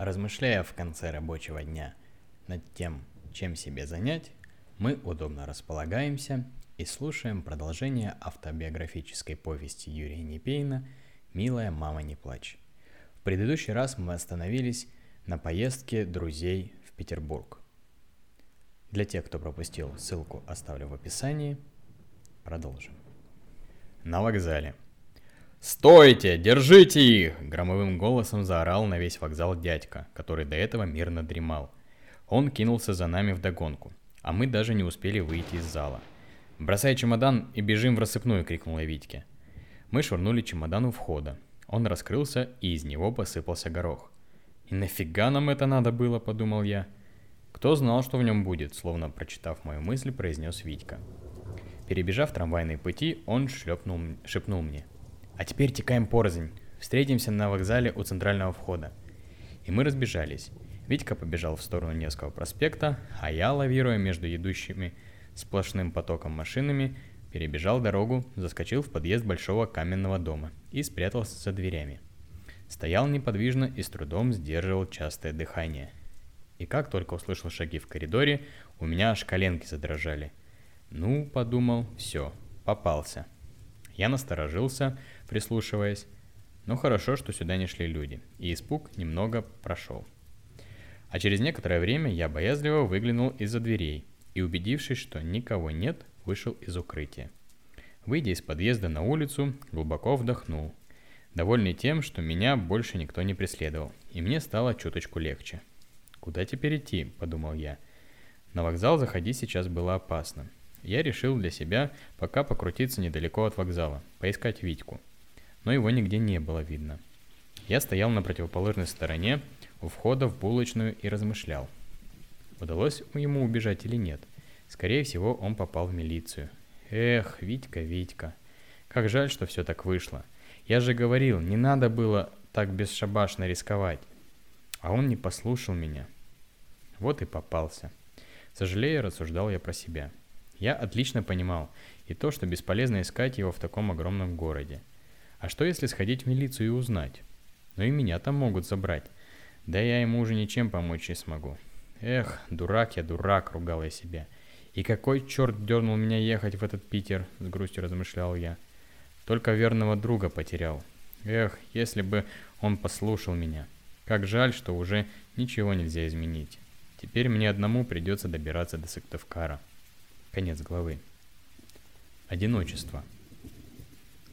Размышляя в конце рабочего дня над тем, чем себе занять, мы удобно располагаемся и слушаем продолжение автобиографической повести Юрия Непейна «Милая мама, не плачь». В предыдущий раз мы остановились на поездке друзей в Петербург. Для тех, кто пропустил, ссылку оставлю в описании. Продолжим. На вокзале. «Стойте! Держите их!» — громовым голосом заорал на весь вокзал дядька, который до этого мирно дремал. Он кинулся за нами в догонку, а мы даже не успели выйти из зала. «Бросай чемодан и бежим в рассыпную!» — крикнула Витьке. Мы швырнули чемодан у входа. Он раскрылся, и из него посыпался горох. «И нафига нам это надо было?» — подумал я. «Кто знал, что в нем будет?» — словно прочитав мою мысль, произнес Витька. Перебежав трамвайные пути, он шлепнул, шепнул мне. А теперь текаем порознь. Встретимся на вокзале у центрального входа. И мы разбежались. Витька побежал в сторону Невского проспекта, а я, лавируя между идущими сплошным потоком машинами, перебежал дорогу, заскочил в подъезд большого каменного дома и спрятался за дверями. Стоял неподвижно и с трудом сдерживал частое дыхание. И как только услышал шаги в коридоре, у меня аж коленки задрожали. Ну, подумал, все, попался. Я насторожился, прислушиваясь. Но хорошо, что сюда не шли люди, и испуг немного прошел. А через некоторое время я боязливо выглянул из-за дверей и, убедившись, что никого нет, вышел из укрытия. Выйдя из подъезда на улицу, глубоко вдохнул, довольный тем, что меня больше никто не преследовал, и мне стало чуточку легче. «Куда теперь идти?» – подумал я. На вокзал заходить сейчас было опасно. Я решил для себя пока покрутиться недалеко от вокзала, поискать Витьку – но его нигде не было видно. Я стоял на противоположной стороне у входа в булочную и размышлял. Удалось ему убежать или нет? Скорее всего, он попал в милицию. Эх, Витька, Витька. Как жаль, что все так вышло. Я же говорил, не надо было так бесшабашно рисковать. А он не послушал меня. Вот и попался. Сожалея, рассуждал я про себя. Я отлично понимал и то, что бесполезно искать его в таком огромном городе. А что если сходить в милицию и узнать? Ну и меня там могут забрать. Да я ему уже ничем помочь не смогу. Эх, дурак я, дурак, ругал я себя. И какой черт дернул меня ехать в этот Питер, с грустью размышлял я. Только верного друга потерял. Эх, если бы он послушал меня. Как жаль, что уже ничего нельзя изменить. Теперь мне одному придется добираться до Сыктывкара. Конец главы. Одиночество.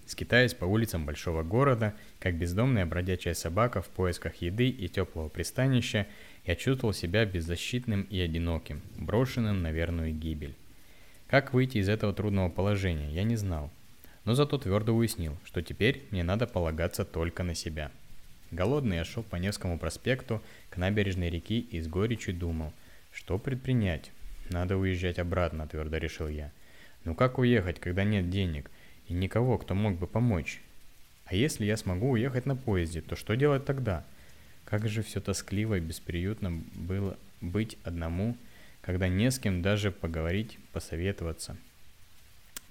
Скитаясь по улицам большого города, как бездомная бродячая собака в поисках еды и теплого пристанища, я чувствовал себя беззащитным и одиноким, брошенным на верную гибель. Как выйти из этого трудного положения, я не знал. Но зато твердо уяснил, что теперь мне надо полагаться только на себя. Голодный я шел по Невскому проспекту к набережной реки и с горечью думал, что предпринять. Надо уезжать обратно, твердо решил я. Ну как уехать, когда нет денег? и никого, кто мог бы помочь. А если я смогу уехать на поезде, то что делать тогда? Как же все тоскливо и бесприютно было быть одному, когда не с кем даже поговорить, посоветоваться.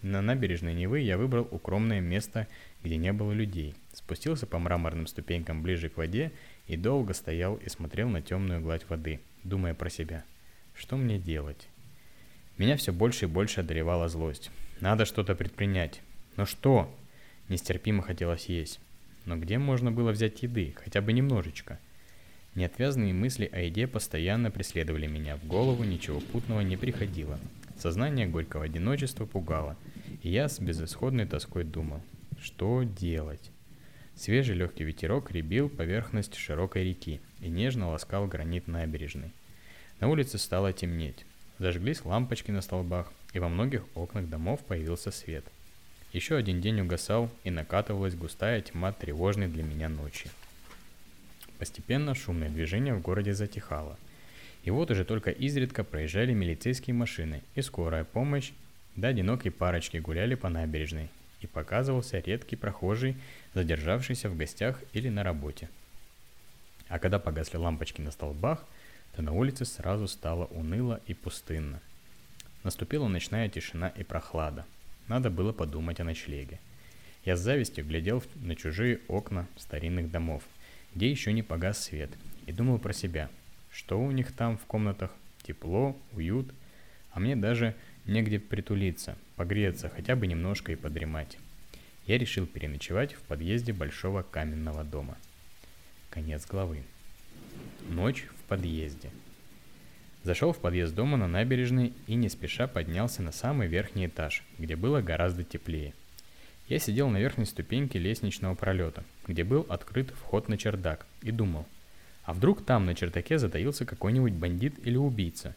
На набережной Невы я выбрал укромное место, где не было людей. Спустился по мраморным ступенькам ближе к воде и долго стоял и смотрел на темную гладь воды, думая про себя. Что мне делать? Меня все больше и больше одолевала злость. Надо что-то предпринять. Но что? Нестерпимо хотелось есть. Но где можно было взять еды, хотя бы немножечко? Неотвязные мысли о еде постоянно преследовали меня, в голову ничего путного не приходило. Сознание горького одиночества пугало, и я с безысходной тоской думал, что делать? Свежий легкий ветерок ребил поверхность широкой реки и нежно ласкал гранит набережной. На улице стало темнеть. Зажглись лампочки на столбах, и во многих окнах домов появился свет – еще один день угасал, и накатывалась густая тьма тревожной для меня ночи. Постепенно шумное движение в городе затихало. И вот уже только изредка проезжали милицейские машины и скорая помощь, да одинокие парочки гуляли по набережной, и показывался редкий прохожий, задержавшийся в гостях или на работе. А когда погасли лампочки на столбах, то на улице сразу стало уныло и пустынно. Наступила ночная тишина и прохлада – надо было подумать о ночлеге. Я с завистью глядел на чужие окна старинных домов, где еще не погас свет, и думал про себя. Что у них там в комнатах? Тепло, уют. А мне даже негде притулиться, погреться, хотя бы немножко и подремать. Я решил переночевать в подъезде большого каменного дома. Конец главы. Ночь подъезде. Зашел в подъезд дома на набережной и не спеша поднялся на самый верхний этаж, где было гораздо теплее. Я сидел на верхней ступеньке лестничного пролета, где был открыт вход на чердак, и думал, а вдруг там на чердаке затаился какой-нибудь бандит или убийца?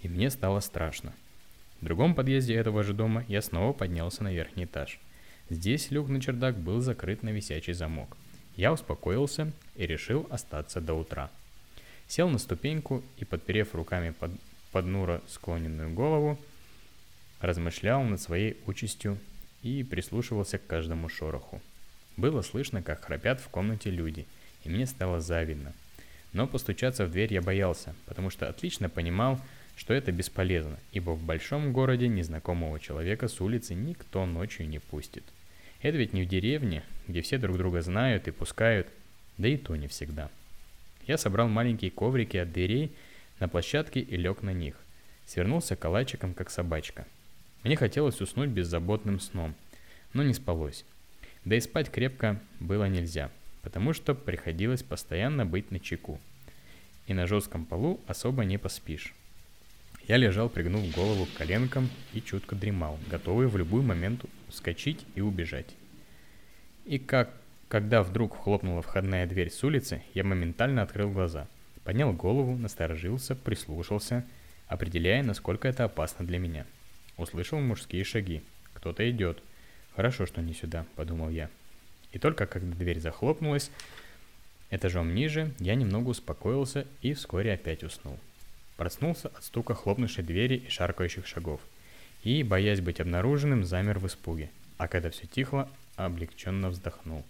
И мне стало страшно. В другом подъезде этого же дома я снова поднялся на верхний этаж. Здесь люк на чердак был закрыт на висячий замок. Я успокоился и решил остаться до утра. Сел на ступеньку и, подперев руками под, Нура склоненную голову, размышлял над своей участью и прислушивался к каждому шороху. Было слышно, как храпят в комнате люди, и мне стало завидно. Но постучаться в дверь я боялся, потому что отлично понимал, что это бесполезно, ибо в большом городе незнакомого человека с улицы никто ночью не пустит. Это ведь не в деревне, где все друг друга знают и пускают, да и то не всегда. Я собрал маленькие коврики от дверей на площадке и лег на них. Свернулся калачиком, как собачка. Мне хотелось уснуть беззаботным сном, но не спалось. Да и спать крепко было нельзя, потому что приходилось постоянно быть на чеку. И на жестком полу особо не поспишь. Я лежал, пригнув голову к коленкам и чутко дремал, готовый в любой момент вскочить и убежать. И как когда вдруг хлопнула входная дверь с улицы, я моментально открыл глаза. Поднял голову, насторожился, прислушался, определяя, насколько это опасно для меня. Услышал мужские шаги. Кто-то идет. Хорошо, что не сюда, подумал я. И только когда дверь захлопнулась, этажом ниже, я немного успокоился и вскоре опять уснул. Проснулся от стука хлопнувшей двери и шаркающих шагов. И, боясь быть обнаруженным, замер в испуге. А когда все тихло, облегченно вздохнул.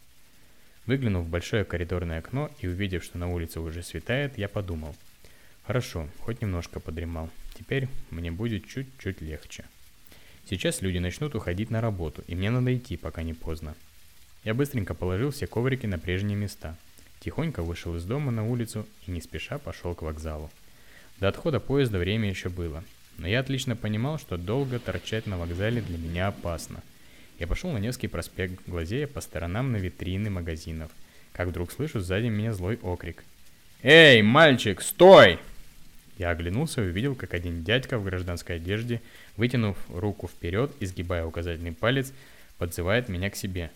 Выглянув в большое коридорное окно и увидев, что на улице уже светает, я подумал. Хорошо, хоть немножко подремал. Теперь мне будет чуть-чуть легче. Сейчас люди начнут уходить на работу, и мне надо идти, пока не поздно. Я быстренько положил все коврики на прежние места. Тихонько вышел из дома на улицу и не спеша пошел к вокзалу. До отхода поезда время еще было, но я отлично понимал, что долго торчать на вокзале для меня опасно – я пошел на Невский проспект, глазея по сторонам на витрины магазинов. Как вдруг слышу сзади меня злой окрик. «Эй, мальчик, стой!» Я оглянулся и увидел, как один дядька в гражданской одежде, вытянув руку вперед и сгибая указательный палец, подзывает меня к себе.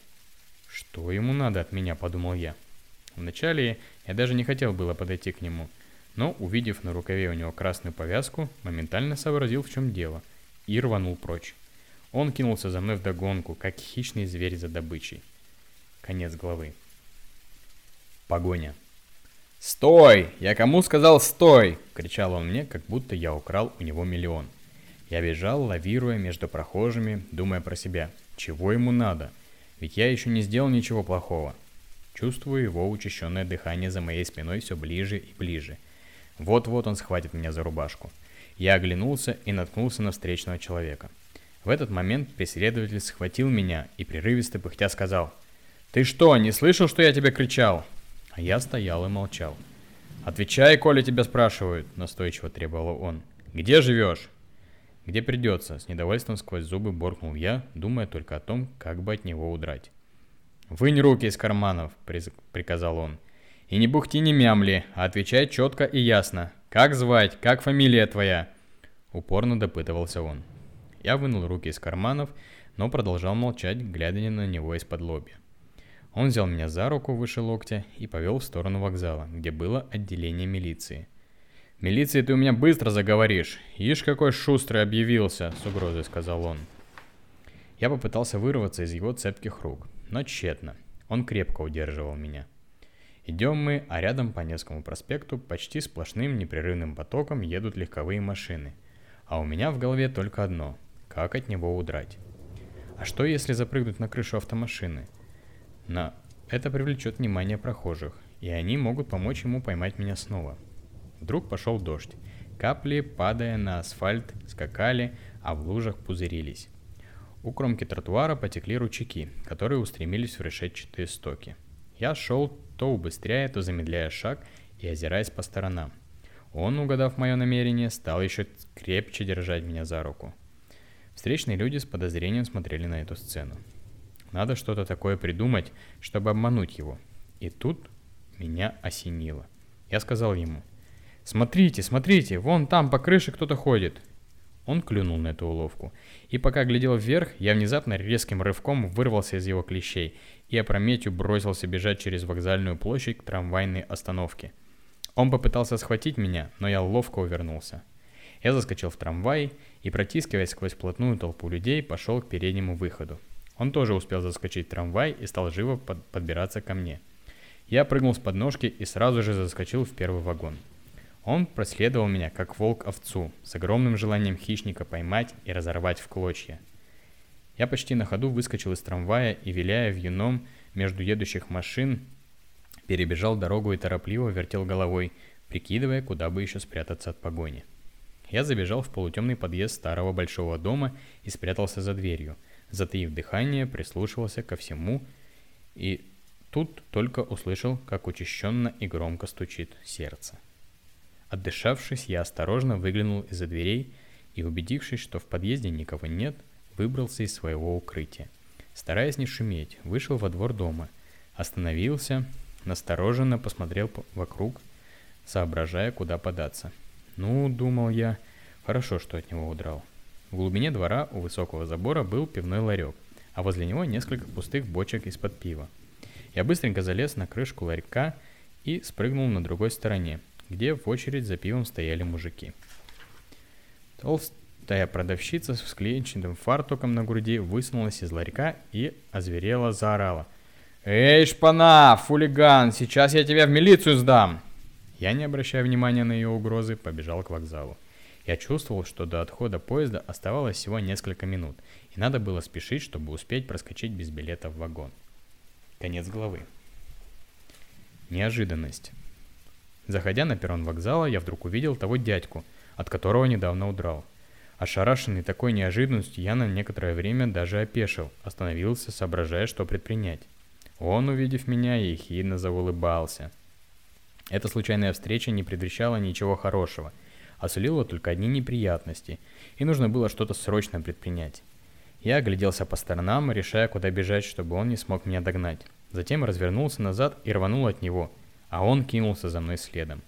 «Что ему надо от меня?» – подумал я. Вначале я даже не хотел было подойти к нему, но, увидев на рукаве у него красную повязку, моментально сообразил, в чем дело, и рванул прочь. Он кинулся за мной в догонку, как хищный зверь за добычей. Конец главы. Погоня. «Стой! Я кому сказал стой!» — кричал он мне, как будто я украл у него миллион. Я бежал, лавируя между прохожими, думая про себя. Чего ему надо? Ведь я еще не сделал ничего плохого. Чувствую его учащенное дыхание за моей спиной все ближе и ближе. Вот-вот он схватит меня за рубашку. Я оглянулся и наткнулся на встречного человека. В этот момент преследователь схватил меня и прерывисто пыхтя сказал «Ты что, не слышал, что я тебе кричал?» А я стоял и молчал. «Отвечай, коли тебя спрашивают», — настойчиво требовал он. «Где живешь?» «Где придется», — с недовольством сквозь зубы боркнул я, думая только о том, как бы от него удрать. «Вынь руки из карманов», — приказал он. «И не бухти, не мямли, а отвечай четко и ясно. Как звать? Как фамилия твоя?» Упорно допытывался он. Я вынул руки из карманов, но продолжал молчать, глядя на него из-под лобья. Он взял меня за руку выше локтя и повел в сторону вокзала, где было отделение милиции. «Милиции ты у меня быстро заговоришь. Ишь, какой шустрый объявился!» — с угрозой сказал он. Я попытался вырваться из его цепких рук, но тщетно. Он крепко удерживал меня. Идем мы, а рядом по Невскому проспекту почти сплошным непрерывным потоком едут легковые машины. А у меня в голове только одно как от него удрать? А что если запрыгнуть на крышу автомашины? На это привлечет внимание прохожих, и они могут помочь ему поймать меня снова. Вдруг пошел дождь. Капли, падая на асфальт, скакали, а в лужах пузырились. У кромки тротуара потекли ручейки, которые устремились в решетчатые стоки. Я шел, то убыстряя, то замедляя шаг, и озираясь по сторонам. Он, угадав мое намерение, стал еще крепче держать меня за руку. Встречные люди с подозрением смотрели на эту сцену. Надо что-то такое придумать, чтобы обмануть его. И тут меня осенило. Я сказал ему, «Смотрите, смотрите, вон там по крыше кто-то ходит». Он клюнул на эту уловку. И пока глядел вверх, я внезапно резким рывком вырвался из его клещей и опрометью бросился бежать через вокзальную площадь к трамвайной остановке. Он попытался схватить меня, но я ловко увернулся. Я заскочил в трамвай и, протискиваясь сквозь плотную толпу людей, пошел к переднему выходу. Он тоже успел заскочить в трамвай и стал живо под подбираться ко мне. Я прыгнул с подножки и сразу же заскочил в первый вагон. Он проследовал меня, как волк овцу, с огромным желанием хищника поймать и разорвать в клочья. Я почти на ходу выскочил из трамвая и, виляя вьюном между едущих машин, перебежал дорогу и торопливо вертел головой, прикидывая, куда бы еще спрятаться от погони. Я забежал в полутемный подъезд старого большого дома и спрятался за дверью – затаив дыхание, прислушивался ко всему и тут только услышал, как учащенно и громко стучит сердце. Отдышавшись, я осторожно выглянул из-за дверей и, убедившись, что в подъезде никого нет, выбрался из своего укрытия. Стараясь не шуметь, вышел во двор дома, остановился, настороженно посмотрел вокруг, соображая, куда податься. Ну, думал я, хорошо, что от него удрал. В глубине двора у высокого забора был пивной ларек, а возле него несколько пустых бочек из-под пива. Я быстренько залез на крышку ларька и спрыгнул на другой стороне, где в очередь за пивом стояли мужики. Толстая продавщица с клеенчатым фартуком на груди высунулась из ларька и озверела заорала. «Эй, шпана, фулиган, сейчас я тебя в милицию сдам!» Я, не обращая внимания на ее угрозы, побежал к вокзалу. Я чувствовал, что до отхода поезда оставалось всего несколько минут, и надо было спешить, чтобы успеть проскочить без билета в вагон. Конец главы. Неожиданность. Заходя на перрон вокзала, я вдруг увидел того дядьку, от которого недавно удрал. Ошарашенный такой неожиданностью, я на некоторое время даже опешил, остановился, соображая, что предпринять. Он, увидев меня, ехидно заулыбался. Эта случайная встреча не предвещала ничего хорошего – а сулило только одни неприятности, и нужно было что-то срочно предпринять. Я огляделся по сторонам, решая, куда бежать, чтобы он не смог меня догнать. Затем развернулся назад и рванул от него, а он кинулся за мной следом.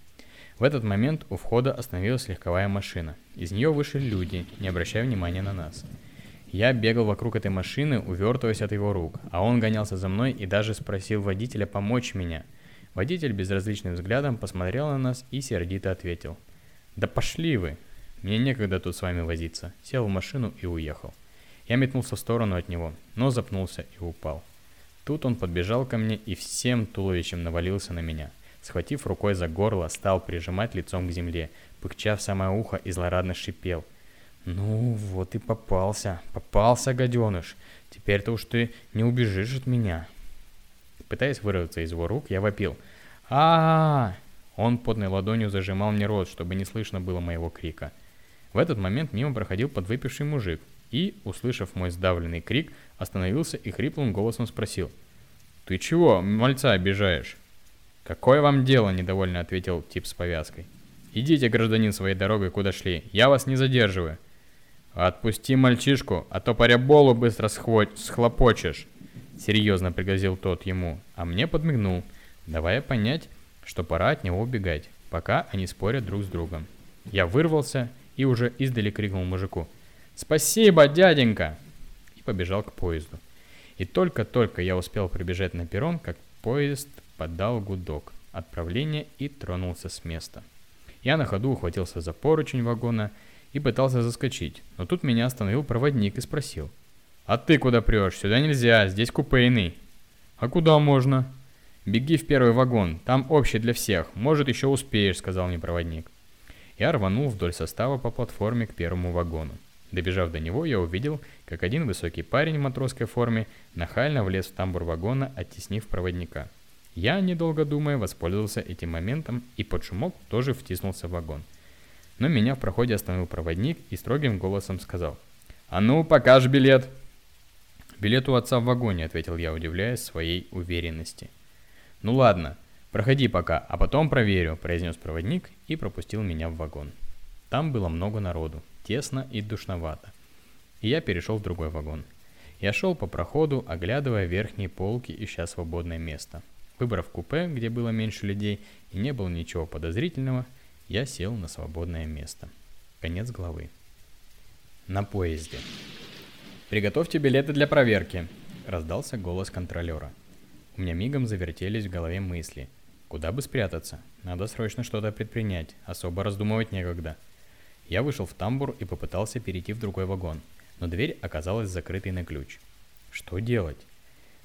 В этот момент у входа остановилась легковая машина. Из нее вышли люди, не обращая внимания на нас. Я бегал вокруг этой машины, увертываясь от его рук, а он гонялся за мной и даже спросил водителя помочь меня. Водитель безразличным взглядом посмотрел на нас и сердито ответил – «Да пошли вы! Мне некогда тут с вами возиться». Сел в машину и уехал. Я метнулся в сторону от него, но запнулся и упал. Тут он подбежал ко мне и всем туловищем навалился на меня. Схватив рукой за горло, стал прижимать лицом к земле, пыкча в самое ухо и злорадно шипел. «Ну, вот и попался, попался, гаденыш. Теперь-то уж ты не убежишь от меня». Пытаясь вырваться из его рук, я вопил. а, -а, -а он потной ладонью зажимал мне рот, чтобы не слышно было моего крика. В этот момент мимо проходил подвыпивший мужик и, услышав мой сдавленный крик, остановился и хриплым голосом спросил. «Ты чего, мальца обижаешь?» «Какое вам дело?» – недовольно ответил тип с повязкой. «Идите, гражданин, своей дорогой, куда шли. Я вас не задерживаю». «Отпусти мальчишку, а то по ряболу быстро схлопочешь», — серьезно пригрозил тот ему, а мне подмигнул, давая понять, что пора от него убегать, пока они спорят друг с другом. Я вырвался и уже издали крикнул мужику «Спасибо, дяденька!» и побежал к поезду. И только-только я успел прибежать на перрон, как поезд подал гудок отправления и тронулся с места. Я на ходу ухватился за поручень вагона и пытался заскочить, но тут меня остановил проводник и спросил. «А ты куда прешь? Сюда нельзя, здесь купейный». «А куда можно?» «Беги в первый вагон, там общий для всех, может еще успеешь», — сказал мне проводник. Я рванул вдоль состава по платформе к первому вагону. Добежав до него, я увидел, как один высокий парень в матросской форме нахально влез в тамбур вагона, оттеснив проводника. Я, недолго думая, воспользовался этим моментом и под шумок тоже втиснулся в вагон. Но меня в проходе остановил проводник и строгим голосом сказал «А ну, покажи билет!» «Билет у отца в вагоне», — ответил я, удивляясь своей уверенности. «Ну ладно, «Проходи пока, а потом проверю», – произнес проводник и пропустил меня в вагон. Там было много народу, тесно и душновато. И я перешел в другой вагон. Я шел по проходу, оглядывая верхние полки, ища свободное место. Выбрав купе, где было меньше людей и не было ничего подозрительного, я сел на свободное место. Конец главы. На поезде. «Приготовьте билеты для проверки», — раздался голос контролера. У меня мигом завертелись в голове мысли. Куда бы спрятаться? Надо срочно что-то предпринять, особо раздумывать некогда. Я вышел в тамбур и попытался перейти в другой вагон, но дверь оказалась закрытой на ключ. Что делать?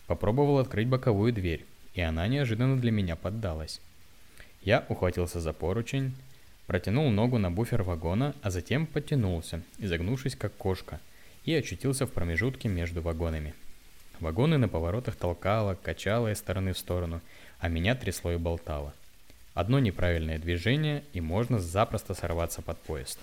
Попробовал открыть боковую дверь, и она неожиданно для меня поддалась. Я ухватился за поручень, протянул ногу на буфер вагона, а затем подтянулся, изогнувшись как кошка – и очутился в промежутке между вагонами. Вагоны на поворотах толкало, качало из стороны в сторону, а меня трясло и болтало. Одно неправильное движение, и можно запросто сорваться под поезд.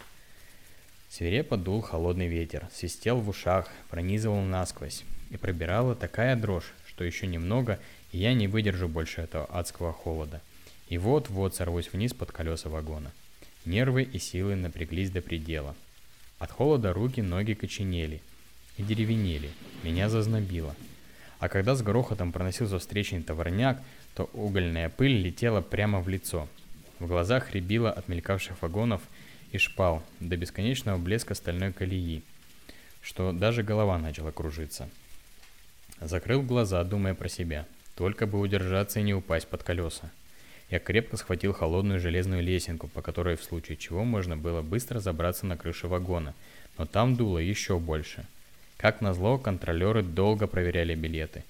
Свирепо дул холодный ветер, свистел в ушах, пронизывал насквозь, и пробирала такая дрожь, что еще немного, и я не выдержу больше этого адского холода. И вот-вот сорвусь вниз под колеса вагона. Нервы и силы напряглись до предела – от холода руки, ноги коченели и деревенели. Меня зазнобило. А когда с грохотом проносился встречный товарняк, то угольная пыль летела прямо в лицо. В глазах рябило от мелькавших вагонов и шпал до бесконечного блеска стальной колеи, что даже голова начала кружиться. Закрыл глаза, думая про себя. Только бы удержаться и не упасть под колеса. Я крепко схватил холодную железную лесенку, по которой в случае чего можно было быстро забраться на крышу вагона, но там дуло еще больше. Как назло, контролеры долго проверяли билеты.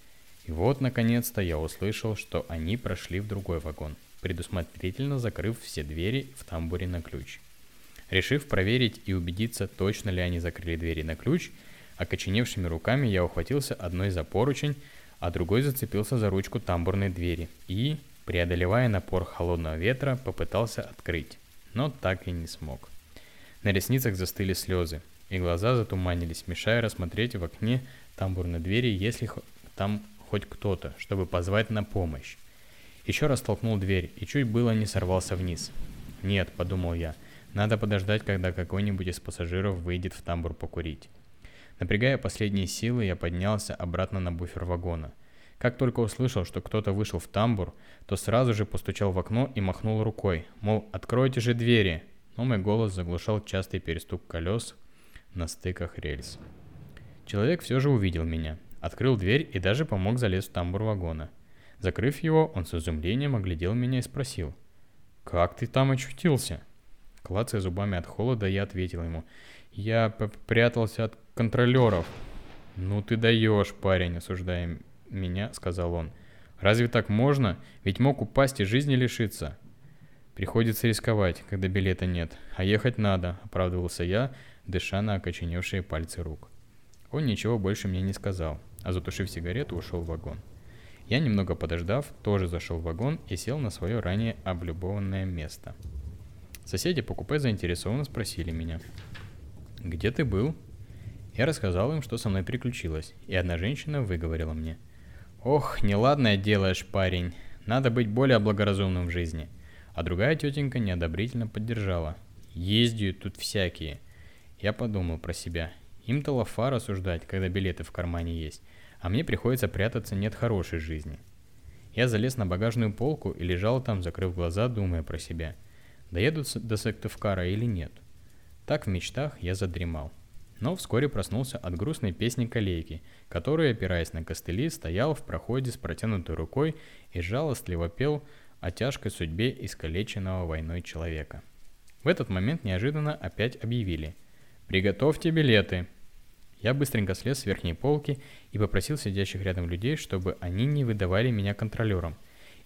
И вот, наконец-то, я услышал, что они прошли в другой вагон, предусмотрительно закрыв все двери в тамбуре на ключ. Решив проверить и убедиться, точно ли они закрыли двери на ключ, окоченевшими руками я ухватился одной за поручень, а другой зацепился за ручку тамбурной двери и, Преодолевая напор холодного ветра, попытался открыть, но так и не смог. На ресницах застыли слезы, и глаза затуманились, мешая рассмотреть в окне тамбурной двери, если там хоть кто-то, чтобы позвать на помощь. Еще раз толкнул дверь и чуть было не сорвался вниз. «Нет», — подумал я, — «надо подождать, когда какой-нибудь из пассажиров выйдет в тамбур покурить». Напрягая последние силы, я поднялся обратно на буфер вагона — как только услышал, что кто-то вышел в тамбур, то сразу же постучал в окно и махнул рукой, мол, откройте же двери. Но мой голос заглушал частый перестук колес на стыках рельс. Человек все же увидел меня, открыл дверь и даже помог залезть в тамбур вагона. Закрыв его, он с изумлением оглядел меня и спросил, «Как ты там очутился?» Клацая зубами от холода, я ответил ему, «Я прятался от контролеров». «Ну ты даешь, парень», осуждаем меня», — сказал он. «Разве так можно? Ведь мог упасть и жизни лишиться». «Приходится рисковать, когда билета нет, а ехать надо», — оправдывался я, дыша на окоченевшие пальцы рук. Он ничего больше мне не сказал, а затушив сигарету, ушел в вагон. Я, немного подождав, тоже зашел в вагон и сел на свое ранее облюбованное место. Соседи по купе заинтересованно спросили меня. «Где ты был?» Я рассказал им, что со мной приключилось, и одна женщина выговорила мне – Ох, неладное делаешь, парень. Надо быть более благоразумным в жизни. А другая тетенька неодобрительно поддержала. Ездят тут всякие. Я подумал про себя. Им-то лафа рассуждать, когда билеты в кармане есть. А мне приходится прятаться нет хорошей жизни. Я залез на багажную полку и лежал там, закрыв глаза, думая про себя. Доеду до Сыктывкара или нет? Так в мечтах я задремал но вскоре проснулся от грустной песни коллеги, который, опираясь на костыли, стоял в проходе с протянутой рукой и жалостливо пел о тяжкой судьбе искалеченного войной человека. В этот момент неожиданно опять объявили «Приготовьте билеты!» Я быстренько слез с верхней полки и попросил сидящих рядом людей, чтобы они не выдавали меня контролерам,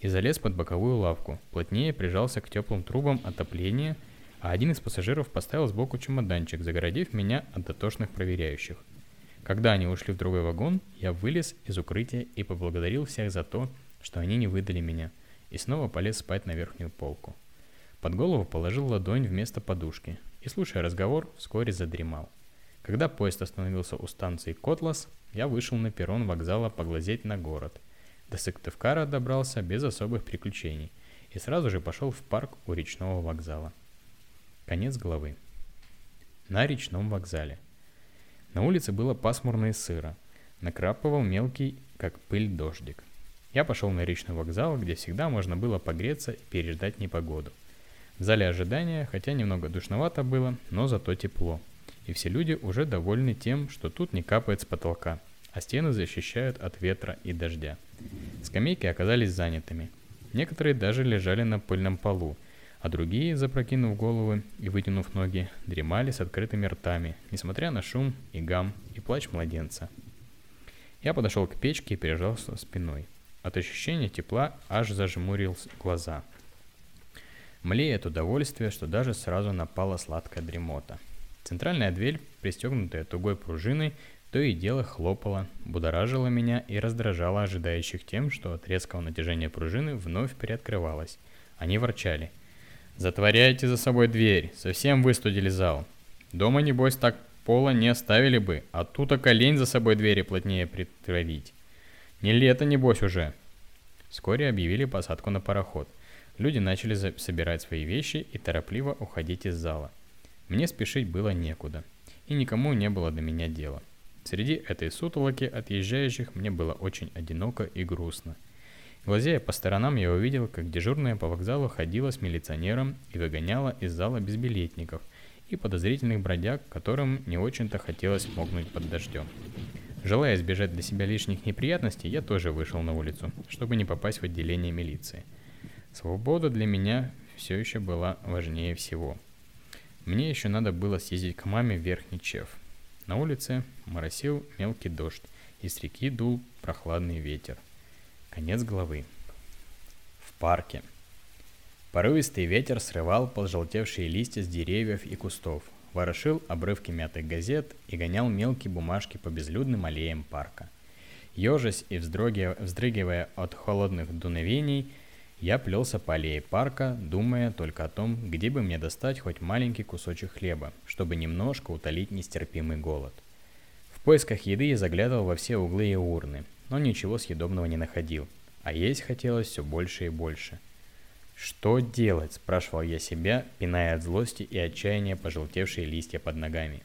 и залез под боковую лавку, плотнее прижался к теплым трубам отопления – а один из пассажиров поставил сбоку чемоданчик, загородив меня от дотошных проверяющих. Когда они ушли в другой вагон, я вылез из укрытия и поблагодарил всех за то, что они не выдали меня, и снова полез спать на верхнюю полку. Под голову положил ладонь вместо подушки и, слушая разговор, вскоре задремал. Когда поезд остановился у станции Котлас, я вышел на перрон вокзала поглазеть на город. До Сыктывкара добрался без особых приключений и сразу же пошел в парк у речного вокзала. Конец главы. На речном вокзале. На улице было пасмурно и сыро. Накрапывал мелкий, как пыль, дождик. Я пошел на речный вокзал, где всегда можно было погреться и переждать непогоду. В зале ожидания, хотя немного душновато было, но зато тепло. И все люди уже довольны тем, что тут не капает с потолка, а стены защищают от ветра и дождя. Скамейки оказались занятыми. Некоторые даже лежали на пыльном полу, а другие, запрокинув головы и вытянув ноги, дремали с открытыми ртами, несмотря на шум и гам и плач младенца. Я подошел к печке и пережался спиной. От ощущения тепла аж зажмурил глаза. Млея от удовольствия, что даже сразу напала сладкая дремота. Центральная дверь, пристегнутая тугой пружиной, то и дело хлопала, будоражила меня и раздражала ожидающих тем, что от резкого натяжения пружины вновь приоткрывалась. Они ворчали. «Затворяйте за собой дверь, совсем выстудили зал. Дома, небось, так пола не оставили бы, а тут околень за собой двери плотнее притравить. Не лето, небось, уже». Вскоре объявили посадку на пароход. Люди начали собирать свои вещи и торопливо уходить из зала. Мне спешить было некуда, и никому не было до меня дела. Среди этой сутолоки отъезжающих мне было очень одиноко и грустно. Глазея по сторонам, я увидел, как дежурная по вокзалу ходила с милиционером и выгоняла из зала безбилетников и подозрительных бродяг, которым не очень-то хотелось мокнуть под дождем. Желая избежать для себя лишних неприятностей, я тоже вышел на улицу, чтобы не попасть в отделение милиции. Свобода для меня все еще была важнее всего. Мне еще надо было съездить к маме в Верхний Чев – на улице моросил мелкий дождь, и с реки дул прохладный ветер. Конец главы. В парке. Порывистый ветер срывал пожелтевшие листья с деревьев и кустов, ворошил обрывки мятых газет и гонял мелкие бумажки по безлюдным аллеям парка. Ежась и вздрыгивая от холодных дуновений, я плелся по аллее парка, думая только о том, где бы мне достать хоть маленький кусочек хлеба, чтобы немножко утолить нестерпимый голод. В поисках еды я заглядывал во все углы и урны, но ничего съедобного не находил, а есть хотелось все больше и больше. «Что делать?» – спрашивал я себя, пиная от злости и отчаяния пожелтевшие листья под ногами.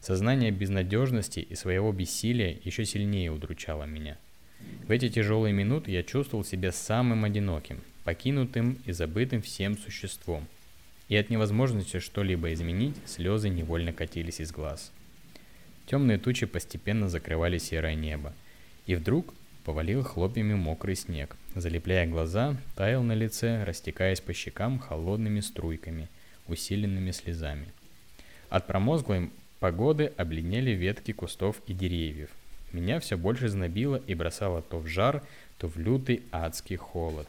Сознание безнадежности и своего бессилия еще сильнее удручало меня – в эти тяжелые минуты я чувствовал себя самым одиноким, покинутым и забытым всем существом. И от невозможности что-либо изменить слезы невольно катились из глаз. Темные тучи постепенно закрывали серое небо. И вдруг повалил хлопьями мокрый снег, залепляя глаза, таял на лице, растекаясь по щекам холодными струйками, усиленными слезами. От промозглой погоды обледнели ветки кустов и деревьев – меня все больше знобило и бросало то в жар, то в лютый адский холод.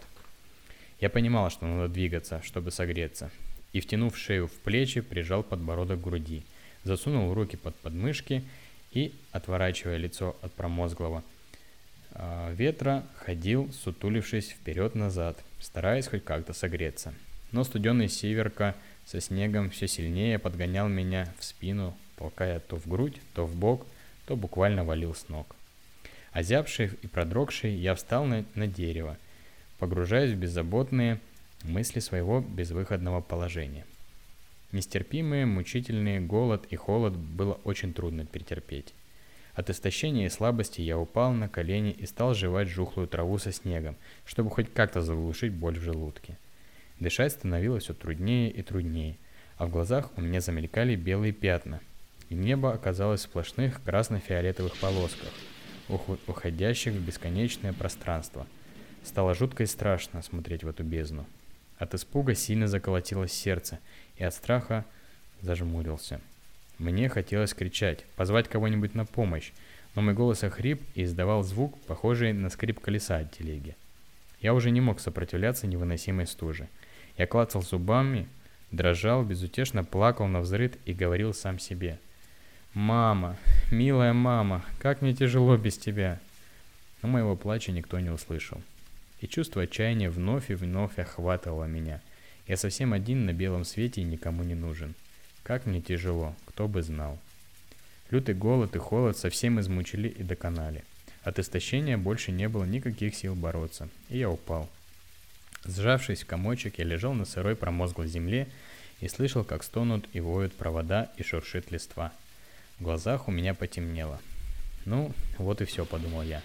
Я понимал, что надо двигаться, чтобы согреться, и, втянув шею в плечи, прижал подбородок к груди, засунул руки под подмышки и, отворачивая лицо от промозглого ветра, ходил, сутулившись вперед-назад, стараясь хоть как-то согреться. Но студеный северка со снегом все сильнее подгонял меня в спину, толкая то в грудь, то в бок, то буквально валил с ног. Озябший и продрогший, я встал на, на дерево, погружаясь в беззаботные мысли своего безвыходного положения. Нестерпимые, мучительные голод и холод было очень трудно перетерпеть. От истощения и слабости я упал на колени и стал жевать жухлую траву со снегом, чтобы хоть как-то заглушить боль в желудке. Дышать становилось все труднее и труднее, а в глазах у меня замелькали белые пятна – и небо оказалось в сплошных красно-фиолетовых полосках, уходящих в бесконечное пространство. Стало жутко и страшно смотреть в эту бездну. От испуга сильно заколотилось сердце, и от страха зажмурился. Мне хотелось кричать, позвать кого-нибудь на помощь, но мой голос охрип и издавал звук, похожий на скрип колеса от телеги. Я уже не мог сопротивляться невыносимой стуже. Я клацал зубами, дрожал, безутешно плакал на взрыд и говорил сам себе – «Мама, милая мама, как мне тяжело без тебя!» Но моего плача никто не услышал. И чувство отчаяния вновь и вновь охватывало меня. Я совсем один на белом свете и никому не нужен. Как мне тяжело, кто бы знал. Лютый голод и холод совсем измучили и доконали. От истощения больше не было никаких сил бороться, и я упал. Сжавшись в комочек, я лежал на сырой промозглой земле и слышал, как стонут и воют провода и шуршит листва. В глазах у меня потемнело. Ну, вот и все, подумал я.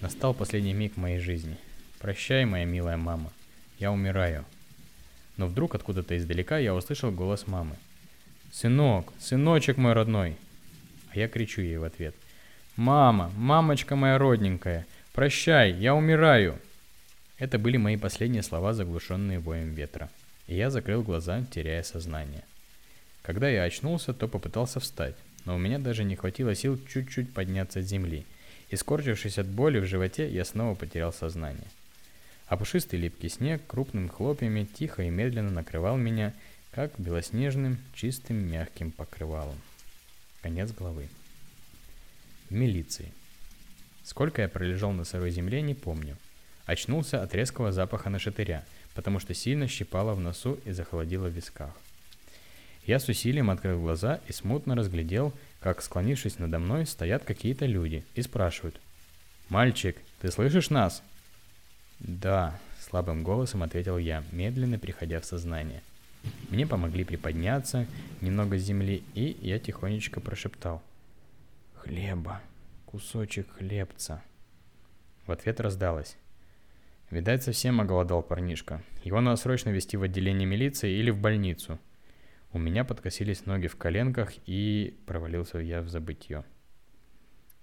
Настал последний миг моей жизни. Прощай, моя милая мама. Я умираю. Но вдруг откуда-то издалека я услышал голос мамы. «Сынок, сыночек мой родной!» А я кричу ей в ответ. «Мама, мамочка моя родненькая, прощай, я умираю!» Это были мои последние слова, заглушенные воем ветра. И я закрыл глаза, теряя сознание. Когда я очнулся, то попытался встать, но у меня даже не хватило сил чуть-чуть подняться с земли. И скорчившись от боли в животе, я снова потерял сознание. А пушистый липкий снег крупными хлопьями тихо и медленно накрывал меня, как белоснежным, чистым, мягким покрывалом. Конец главы в милиции. Сколько я пролежал на сырой земле, не помню. Очнулся от резкого запаха нашатыря, потому что сильно щипало в носу и захолодило в висках. Я с усилием открыл глаза и смутно разглядел, как, склонившись надо мной, стоят какие-то люди и спрашивают. «Мальчик, ты слышишь нас?» «Да», — слабым голосом ответил я, медленно приходя в сознание. Мне помогли приподняться немного земли, и я тихонечко прошептал — Хлеба. Кусочек хлебца. В ответ раздалось. Видать, совсем оголодал парнишка. Его надо срочно везти в отделение милиции или в больницу. У меня подкосились ноги в коленках и провалился я в забытье.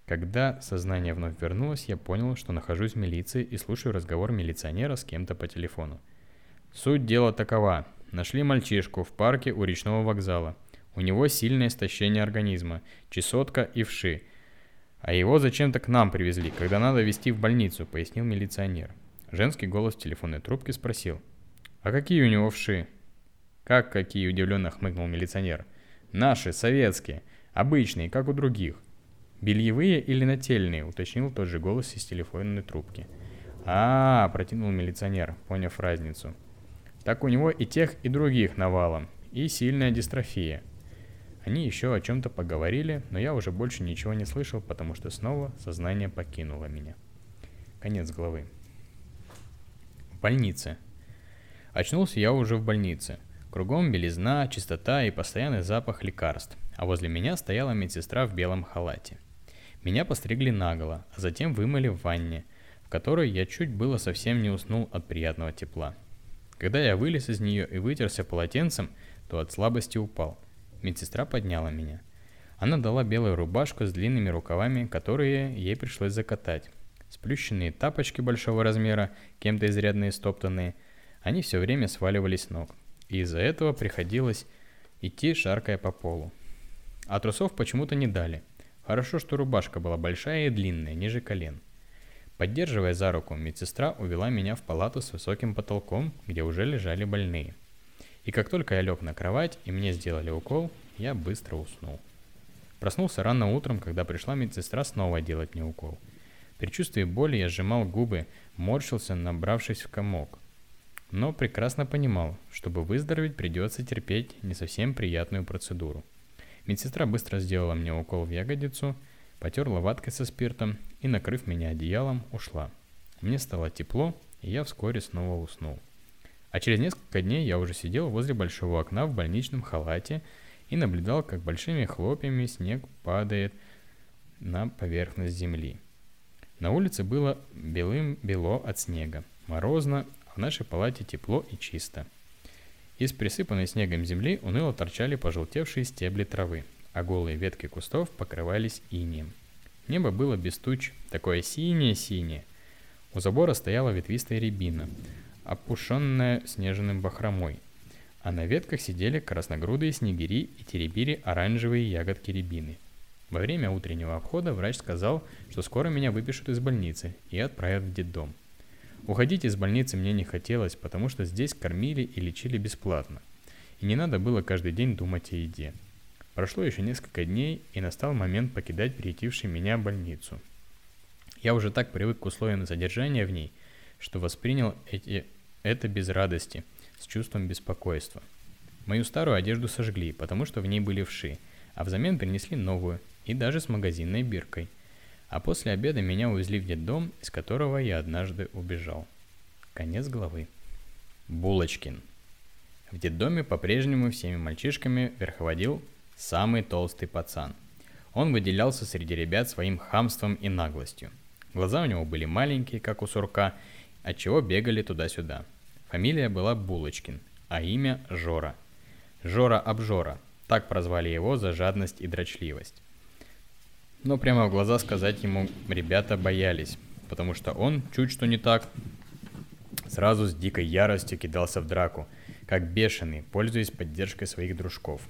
Когда сознание вновь вернулось, я понял, что нахожусь в милиции и слушаю разговор милиционера с кем-то по телефону. Суть дела такова. Нашли мальчишку в парке у речного вокзала – у него сильное истощение организма, чесотка и вши. А его зачем-то к нам привезли, когда надо везти в больницу, пояснил милиционер. Женский голос в телефонной трубке спросил. А какие у него вши? Как какие, удивленно хмыкнул милиционер. Наши, советские, обычные, как у других. Бельевые или нательные, уточнил тот же голос из телефонной трубки. А, протянул милиционер, поняв разницу. Так у него и тех, и других навалом, и сильная дистрофия. Они еще о чем-то поговорили, но я уже больше ничего не слышал, потому что снова сознание покинуло меня. Конец главы. В больнице. Очнулся я уже в больнице. Кругом белизна, чистота и постоянный запах лекарств, а возле меня стояла медсестра в белом халате. Меня постригли наголо, а затем вымыли в ванне, в которой я чуть было совсем не уснул от приятного тепла. Когда я вылез из нее и вытерся полотенцем, то от слабости упал – Медсестра подняла меня. Она дала белую рубашку с длинными рукавами, которые ей пришлось закатать. Сплющенные тапочки большого размера, кем-то изрядно истоптанные, они все время сваливались с ног. И из-за этого приходилось идти, шаркая по полу. А трусов почему-то не дали. Хорошо, что рубашка была большая и длинная, ниже колен. Поддерживая за руку, медсестра увела меня в палату с высоким потолком, где уже лежали больные. И как только я лег на кровать и мне сделали укол, я быстро уснул. Проснулся рано утром, когда пришла медсестра снова делать мне укол. При чувстве боли я сжимал губы, морщился, набравшись в комок. Но прекрасно понимал, чтобы выздороветь, придется терпеть не совсем приятную процедуру. Медсестра быстро сделала мне укол в ягодицу, потерла ваткой со спиртом и, накрыв меня одеялом, ушла. Мне стало тепло, и я вскоре снова уснул. А через несколько дней я уже сидел возле большого окна в больничном халате и наблюдал, как большими хлопьями снег падает на поверхность земли. На улице было белым-бело от снега, морозно, а в нашей палате тепло и чисто. Из присыпанной снегом земли уныло торчали пожелтевшие стебли травы, а голые ветки кустов покрывались инием. Небо было без туч, такое синее-синее. У забора стояла ветвистая рябина, опушенная снежным бахромой, а на ветках сидели красногрудые снегири и теребили оранжевые ягодки рябины. Во время утреннего обхода врач сказал, что скоро меня выпишут из больницы и отправят в детдом. Уходить из больницы мне не хотелось, потому что здесь кормили и лечили бесплатно. И не надо было каждый день думать о еде. Прошло еще несколько дней, и настал момент покидать приютивший меня больницу. Я уже так привык к условиям содержания в ней, что воспринял эти, это без радости, с чувством беспокойства. Мою старую одежду сожгли, потому что в ней были вши, а взамен принесли новую, и даже с магазинной биркой. А после обеда меня увезли в детдом, из которого я однажды убежал. Конец главы. Булочкин. В детдоме по-прежнему всеми мальчишками верховодил самый толстый пацан. Он выделялся среди ребят своим хамством и наглостью. Глаза у него были маленькие, как у сурка, отчего бегали туда-сюда. Фамилия была Булочкин, а имя Жора. Жора-обжора, так прозвали его за жадность и дрочливость. Но прямо в глаза сказать ему ребята боялись, потому что он, чуть что не так, сразу с дикой яростью кидался в драку, как бешеный, пользуясь поддержкой своих дружков.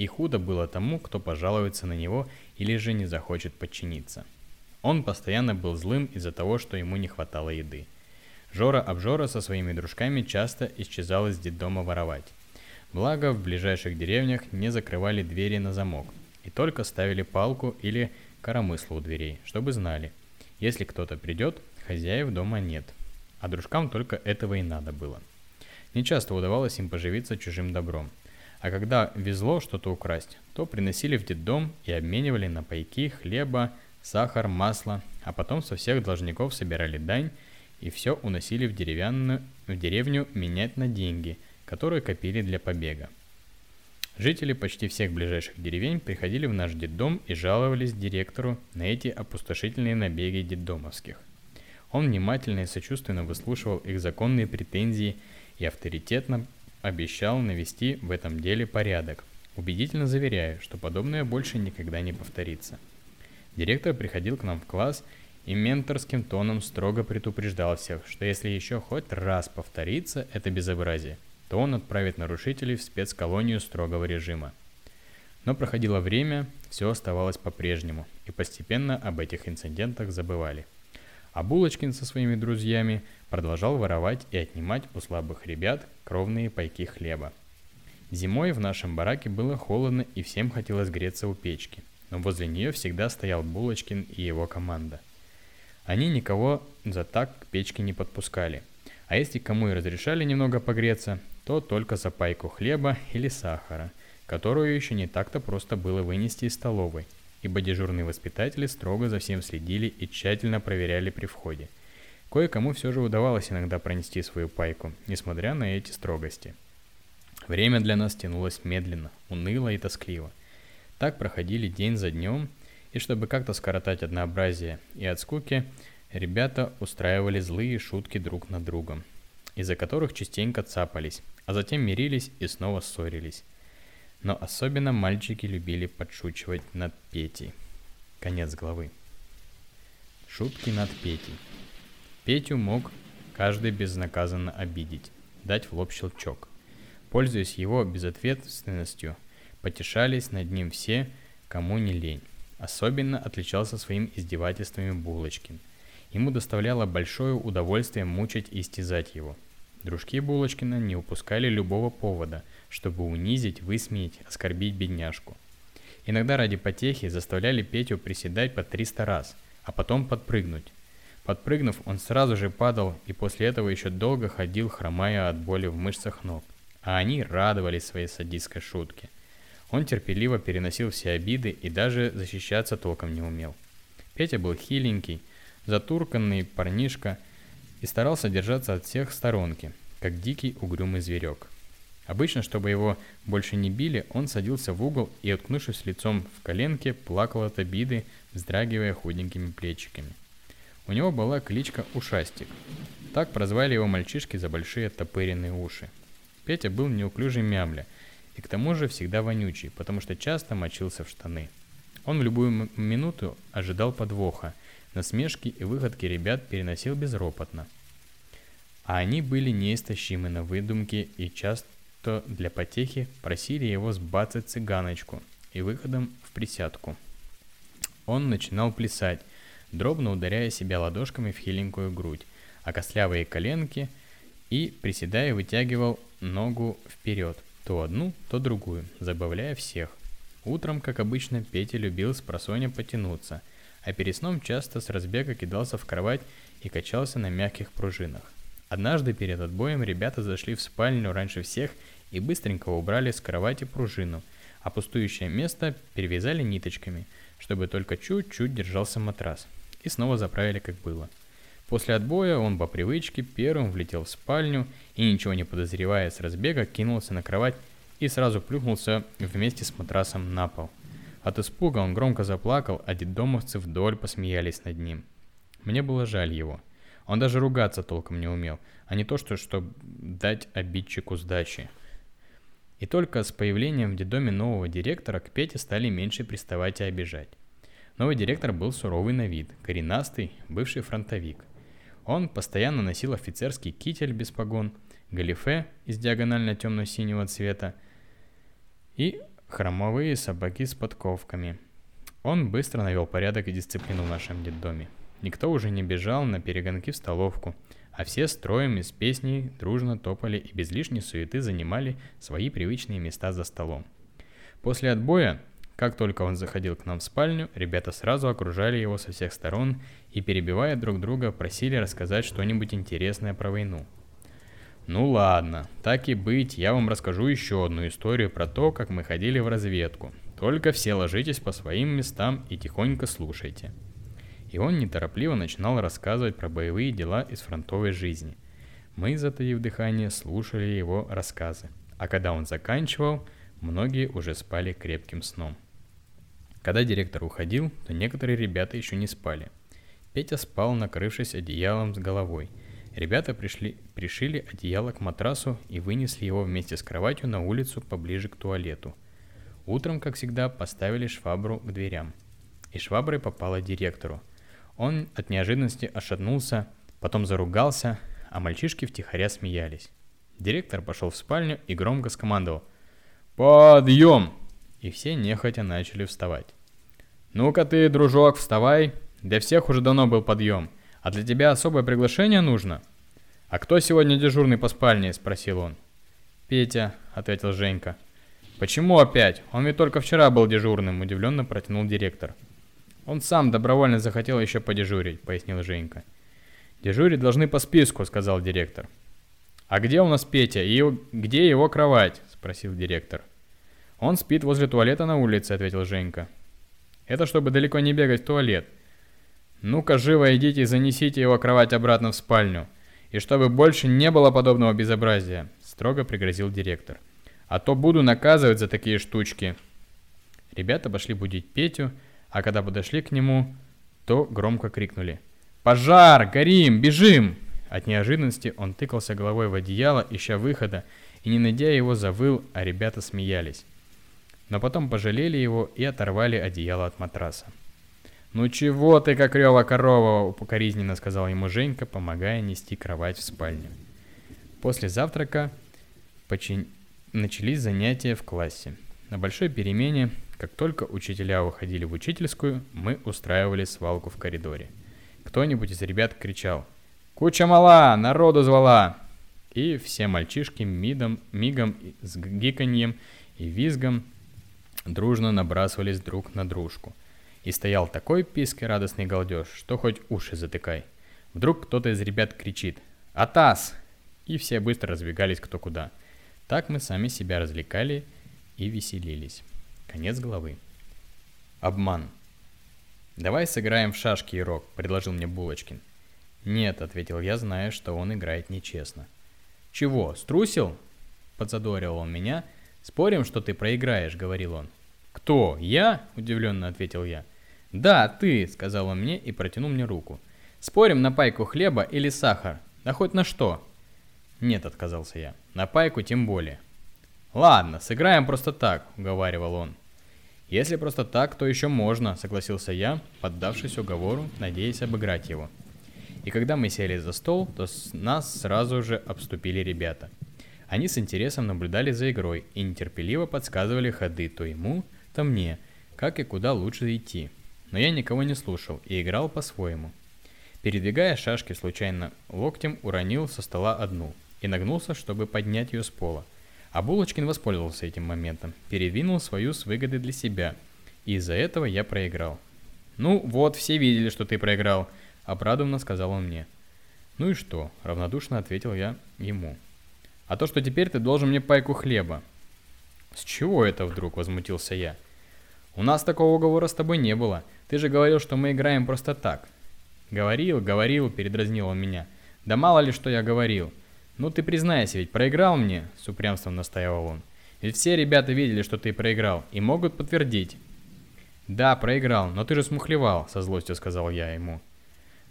И худо было тому, кто пожалуется на него или же не захочет подчиниться. Он постоянно был злым из-за того, что ему не хватало еды. Жора-обжора со своими дружками часто исчезал из детдома воровать. Благо, в ближайших деревнях не закрывали двери на замок и только ставили палку или коромысло у дверей, чтобы знали, если кто-то придет, хозяев дома нет. А дружкам только этого и надо было. Не часто удавалось им поживиться чужим добром. А когда везло что-то украсть, то приносили в детдом и обменивали на пайки, хлеба, сахар, масло, а потом со всех должников собирали дань и все уносили в, деревянную, в деревню менять на деньги – которые копили для побега. Жители почти всех ближайших деревень приходили в наш детдом и жаловались директору на эти опустошительные набеги детдомовских. Он внимательно и сочувственно выслушивал их законные претензии и авторитетно обещал навести в этом деле порядок, убедительно заверяя, что подобное больше никогда не повторится. Директор приходил к нам в класс и менторским тоном строго предупреждал всех, что если еще хоть раз повторится это безобразие – то он отправит нарушителей в спецколонию строгого режима. Но проходило время, все оставалось по-прежнему, и постепенно об этих инцидентах забывали. А Булочкин со своими друзьями продолжал воровать и отнимать у слабых ребят кровные пайки хлеба. Зимой в нашем бараке было холодно и всем хотелось греться у печки, но возле нее всегда стоял Булочкин и его команда. Они никого за так к печке не подпускали, а если кому и разрешали немного погреться, то только за пайку хлеба или сахара, которую еще не так-то просто было вынести из столовой, ибо дежурные воспитатели строго за всем следили и тщательно проверяли при входе. Кое-кому все же удавалось иногда пронести свою пайку, несмотря на эти строгости. Время для нас тянулось медленно, уныло и тоскливо. Так проходили день за днем, и чтобы как-то скоротать однообразие и от скуки, ребята устраивали злые шутки друг над другом, из-за которых частенько цапались, а затем мирились и снова ссорились. Но особенно мальчики любили подшучивать над Петей. Конец главы. Шутки над Петей. Петю мог каждый безнаказанно обидеть, дать в лоб щелчок. Пользуясь его безответственностью, потешались над ним все, кому не лень. Особенно отличался своим издевательствами Булочкин. Ему доставляло большое удовольствие мучить и истязать его – Дружки Булочкина не упускали любого повода, чтобы унизить, высмеять, оскорбить бедняжку. Иногда ради потехи заставляли Петю приседать по 300 раз, а потом подпрыгнуть. Подпрыгнув, он сразу же падал и после этого еще долго ходил, хромая от боли в мышцах ног. А они радовались своей садистской шутке. Он терпеливо переносил все обиды и даже защищаться толком не умел. Петя был хиленький, затурканный парнишка – и старался держаться от всех сторонки, как дикий угрюмый зверек. Обычно, чтобы его больше не били, он садился в угол и, уткнувшись лицом в коленке, плакал от обиды, вздрагивая худенькими плечиками. У него была кличка Ушастик. Так прозвали его мальчишки за большие топыренные уши. Петя был неуклюжий мямля, и к тому же всегда вонючий, потому что часто мочился в штаны. Он в любую минуту ожидал подвоха, Насмешки и выходки ребят переносил безропотно. А они были неистощимы на выдумки и часто для потехи просили его сбацать цыганочку и выходом в присядку. Он начинал плясать, дробно ударяя себя ладошками в хиленькую грудь, а костлявые коленки и, приседая, вытягивал ногу вперед, то одну, то другую, забавляя всех. Утром, как обычно, Петя любил с просоня потянуться – а перед сном часто с разбега кидался в кровать и качался на мягких пружинах. Однажды перед отбоем ребята зашли в спальню раньше всех и быстренько убрали с кровати пружину, а пустующее место перевязали ниточками, чтобы только чуть-чуть держался матрас – и снова заправили как было. После отбоя он по привычке первым влетел в спальню и, ничего не подозревая с разбега, кинулся на кровать и сразу плюхнулся вместе с матрасом на пол. От испуга он громко заплакал, а детдомовцы вдоль посмеялись над ним. Мне было жаль его. Он даже ругаться толком не умел, а не то, что, чтобы дать обидчику сдачи. И только с появлением в детдоме нового директора к Пете стали меньше приставать и обижать. Новый директор был суровый на вид, коренастый, бывший фронтовик. Он постоянно носил офицерский китель без погон, галифе из диагонально темно-синего цвета и хромовые собаки с подковками. Он быстро навел порядок и дисциплину в нашем детдоме. Никто уже не бежал на перегонки в столовку, а все строем из песней дружно топали и без лишней суеты занимали свои привычные места за столом. После отбоя, как только он заходил к нам в спальню, ребята сразу окружали его со всех сторон и, перебивая друг друга, просили рассказать что-нибудь интересное про войну. Ну ладно, так и быть, я вам расскажу еще одну историю про то, как мы ходили в разведку. Только все ложитесь по своим местам и тихонько слушайте и он неторопливо начинал рассказывать про боевые дела из фронтовой жизни. Мы, затаив дыхание, слушали его рассказы, а когда он заканчивал, многие уже спали крепким сном. Когда директор уходил, то некоторые ребята еще не спали. Петя спал, накрывшись одеялом с головой. Ребята пришли, пришили одеяло к матрасу и вынесли его вместе с кроватью на улицу поближе к туалету. Утром, как всегда, поставили швабру к дверям. И шваброй попала директору – он от неожиданности ошатнулся, потом заругался, а мальчишки втихаря смеялись. Директор пошел в спальню и громко скомандовал «Подъем!» И все нехотя начали вставать. «Ну-ка ты, дружок, вставай! Для всех уже давно был подъем, а для тебя особое приглашение нужно?» «А кто сегодня дежурный по спальне?» – спросил он. «Петя», – ответил Женька. «Почему опять? Он ведь только вчера был дежурным», – удивленно протянул директор. Он сам добровольно захотел еще подежурить, пояснил Женька. Дежурить должны по списку, сказал директор. А где у нас Петя и где его кровать? Спросил директор. Он спит возле туалета на улице, ответил Женька. Это чтобы далеко не бегать в туалет. Ну-ка живо идите и занесите его кровать обратно в спальню. И чтобы больше не было подобного безобразия, строго пригрозил директор. А то буду наказывать за такие штучки. Ребята пошли будить Петю, а когда подошли к нему, то громко крикнули «Пожар! Горим! Бежим!» От неожиданности он тыкался головой в одеяло, ища выхода, и не найдя его завыл, а ребята смеялись. Но потом пожалели его и оторвали одеяло от матраса. «Ну чего ты, как рева корова!» — упокоризненно сказал ему Женька, помогая нести кровать в спальню. После завтрака почин... начались занятия в классе. На большой перемене как только учителя уходили в учительскую, мы устраивали свалку в коридоре. Кто-нибудь из ребят кричал «Куча мала! Народу звала!» И все мальчишки мидом, мигом с гиканьем и визгом дружно набрасывались друг на дружку. И стоял такой писк и радостный галдеж, что хоть уши затыкай. Вдруг кто-то из ребят кричит «Атас!» И все быстро разбегались кто куда. Так мы сами себя развлекали и веселились. Конец главы. Обман. «Давай сыграем в шашки, Ирок», — предложил мне Булочкин. «Нет», — ответил я, зная, что он играет нечестно. «Чего, струсил?» — подзадорил он меня. «Спорим, что ты проиграешь», — говорил он. «Кто? Я?» — удивленно ответил я. «Да, ты», — сказал он мне и протянул мне руку. «Спорим на пайку хлеба или сахар? Да хоть на что?» «Нет», — отказался я. «На пайку тем более». «Ладно, сыграем просто так», — уговаривал он. «Если просто так, то еще можно», — согласился я, поддавшись уговору, надеясь обыграть его. И когда мы сели за стол, то нас сразу же обступили ребята. Они с интересом наблюдали за игрой и нетерпеливо подсказывали ходы то ему, то мне, как и куда лучше идти. Но я никого не слушал и играл по-своему. Передвигая шашки случайно локтем, уронил со стола одну и нагнулся, чтобы поднять ее с пола — а Булочкин воспользовался этим моментом, передвинул свою с выгоды для себя. И из-за этого я проиграл. «Ну вот, все видели, что ты проиграл», — обрадованно сказал он мне. «Ну и что?» — равнодушно ответил я ему. «А то, что теперь ты должен мне пайку хлеба». «С чего это вдруг?» — возмутился я. «У нас такого уговора с тобой не было. Ты же говорил, что мы играем просто так». Говорил, говорил, передразнил он меня. Да мало ли, что я говорил. Ну ты признайся, ведь проиграл мне, с упрямством настаивал он. Ведь все ребята видели, что ты проиграл, и могут подтвердить. Да, проиграл, но ты же смухлевал, со злостью сказал я ему.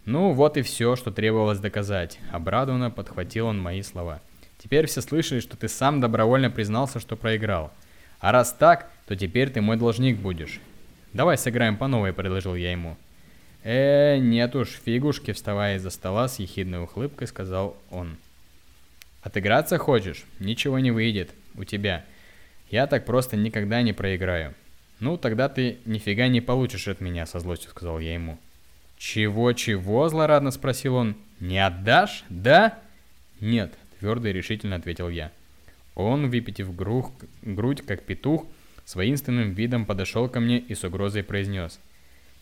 Ну, вот и все, что требовалось доказать. Обрадованно подхватил он мои слова. Теперь все слышали, что ты сам добровольно признался, что проиграл. А раз так, то теперь ты мой должник будешь. Давай сыграем по новой, предложил я ему. Э, нет уж, фигушки, вставая из-за стола с ехидной ухлыбкой, сказал он. Отыграться хочешь? Ничего не выйдет. У тебя. Я так просто никогда не проиграю. Ну, тогда ты нифига не получишь от меня, со злостью сказал я ему. «Чего-чего?» – злорадно спросил он. «Не отдашь? Да?» «Нет», – твердо и решительно ответил я. Он, выпитив грух, грудь, как петух, с воинственным видом подошел ко мне и с угрозой произнес.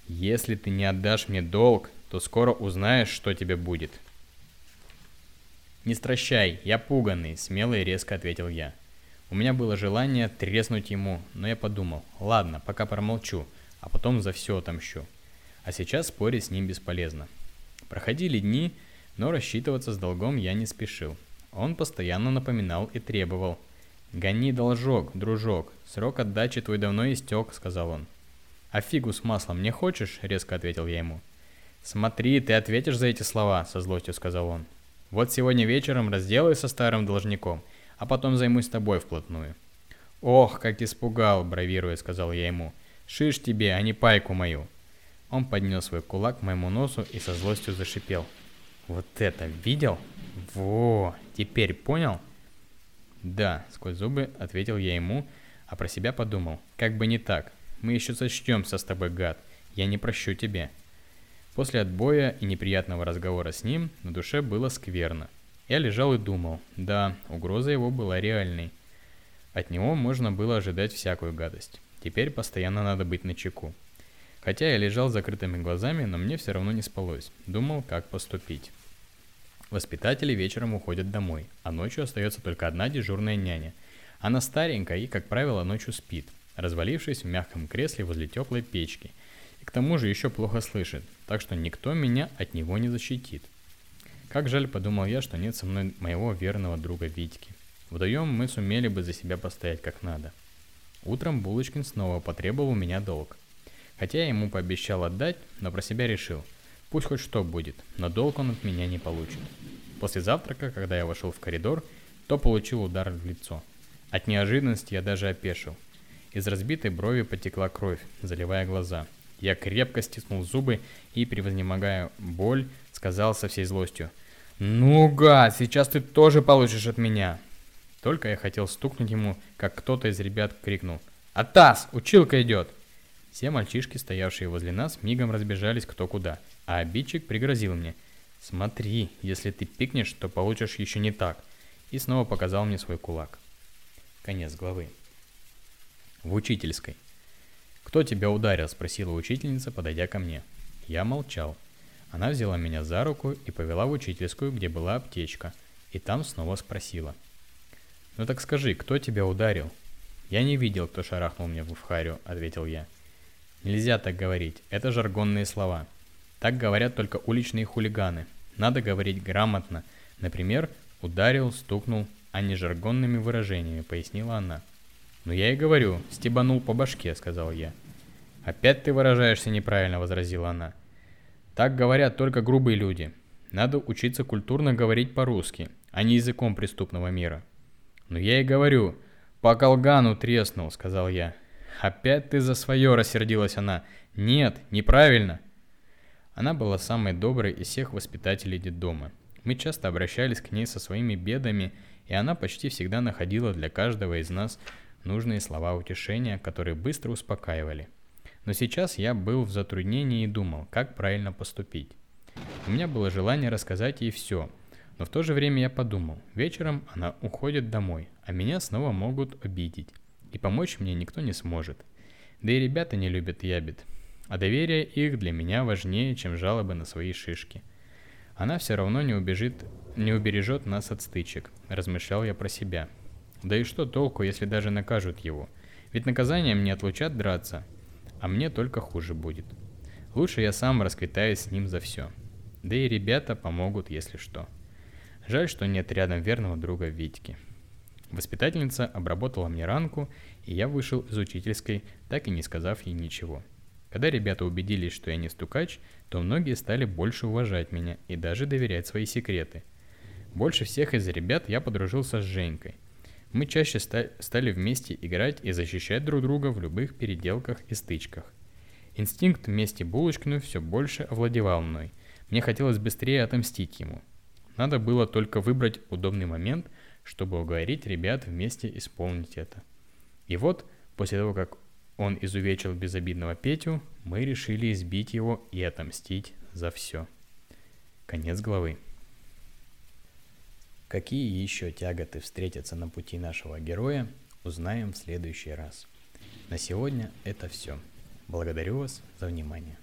«Если ты не отдашь мне долг, то скоро узнаешь, что тебе будет». «Не стращай, я пуганный», – смело и резко ответил я. У меня было желание треснуть ему, но я подумал, ладно, пока промолчу, а потом за все отомщу. А сейчас спорить с ним бесполезно. Проходили дни, но рассчитываться с долгом я не спешил. Он постоянно напоминал и требовал. «Гони должок, дружок, срок отдачи твой давно истек», — сказал он. «А фигу с маслом не хочешь?» — резко ответил я ему. «Смотри, ты ответишь за эти слова», — со злостью сказал он. «Вот сегодня вечером разделаю со старым должником, а потом займусь тобой вплотную». «Ох, как испугал!» — бравируя, сказал я ему. «Шиш тебе, а не пайку мою!» Он поднес свой кулак к моему носу и со злостью зашипел. «Вот это видел? Во! Теперь понял?» «Да», — сквозь зубы ответил я ему, а про себя подумал. «Как бы не так. Мы еще сочтемся с тобой, гад. Я не прощу тебе». После отбоя и неприятного разговора с ним на душе было скверно. Я лежал и думал. Да, угроза его была реальной. От него можно было ожидать всякую гадость. Теперь постоянно надо быть начеку. чеку. Хотя я лежал с закрытыми глазами, но мне все равно не спалось. Думал, как поступить. Воспитатели вечером уходят домой, а ночью остается только одна дежурная няня. Она старенькая и, как правило, ночью спит, развалившись в мягком кресле возле теплой печки. И к тому же еще плохо слышит, так что никто меня от него не защитит. Как жаль, подумал я, что нет со мной моего верного друга Витьки. Вдвоем мы сумели бы за себя постоять как надо. Утром Булочкин снова потребовал у меня долг – Хотя я ему пообещал отдать, но про себя решил. Пусть хоть что будет, но долг он от меня не получит. После завтрака, когда я вошел в коридор, то получил удар в лицо. От неожиданности я даже опешил. Из разбитой брови потекла кровь, заливая глаза. Я крепко стиснул зубы и, превознемогая боль, сказал со всей злостью. «Ну, гад, сейчас ты тоже получишь от меня!» Только я хотел стукнуть ему, как кто-то из ребят крикнул. «Атас, училка идет!» Все мальчишки, стоявшие возле нас, мигом разбежались кто куда, а обидчик пригрозил мне. «Смотри, если ты пикнешь, то получишь еще не так», и снова показал мне свой кулак. Конец главы. В учительской. «Кто тебя ударил?» – спросила учительница, подойдя ко мне. Я молчал. Она взяла меня за руку и повела в учительскую, где была аптечка, и там снова спросила. «Ну так скажи, кто тебя ударил?» «Я не видел, кто шарахнул мне в харю», — ответил я. Нельзя так говорить, это жаргонные слова. Так говорят только уличные хулиганы. Надо говорить грамотно. Например, ударил, стукнул, а не жаргонными выражениями, пояснила она. «Ну я и говорю, стебанул по башке», — сказал я. «Опять ты выражаешься неправильно», — возразила она. «Так говорят только грубые люди. Надо учиться культурно говорить по-русски, а не языком преступного мира». «Ну я и говорю, по колгану треснул», — сказал я. «Опять ты за свое!» – рассердилась она. «Нет, неправильно!» Она была самой доброй из всех воспитателей детдома. Мы часто обращались к ней со своими бедами, и она почти всегда находила для каждого из нас нужные слова утешения, которые быстро успокаивали. Но сейчас я был в затруднении и думал, как правильно поступить. У меня было желание рассказать ей все, но в то же время я подумал, вечером она уходит домой, а меня снова могут обидеть и помочь мне никто не сможет. Да и ребята не любят ябед, а доверие их для меня важнее, чем жалобы на свои шишки. Она все равно не убежит, не убережет нас от стычек, размышлял я про себя. Да и что толку, если даже накажут его? Ведь наказанием не отлучат драться, а мне только хуже будет. Лучше я сам расквитаюсь с ним за все. Да и ребята помогут, если что. Жаль, что нет рядом верного друга Витьки. Воспитательница обработала мне ранку, и я вышел из учительской, так и не сказав ей ничего. Когда ребята убедились, что я не стукач, то многие стали больше уважать меня и даже доверять свои секреты. Больше всех из ребят я подружился с Женькой. Мы чаще ста- стали вместе играть и защищать друг друга в любых переделках и стычках. Инстинкт мести Булочкину все больше овладевал мной. Мне хотелось быстрее отомстить ему. Надо было только выбрать удобный момент, чтобы уговорить ребят вместе исполнить это. И вот, после того, как он изувечил безобидного Петю, мы решили избить его и отомстить за все. Конец главы. Какие еще тяготы встретятся на пути нашего героя, узнаем в следующий раз. На сегодня это все. Благодарю вас за внимание.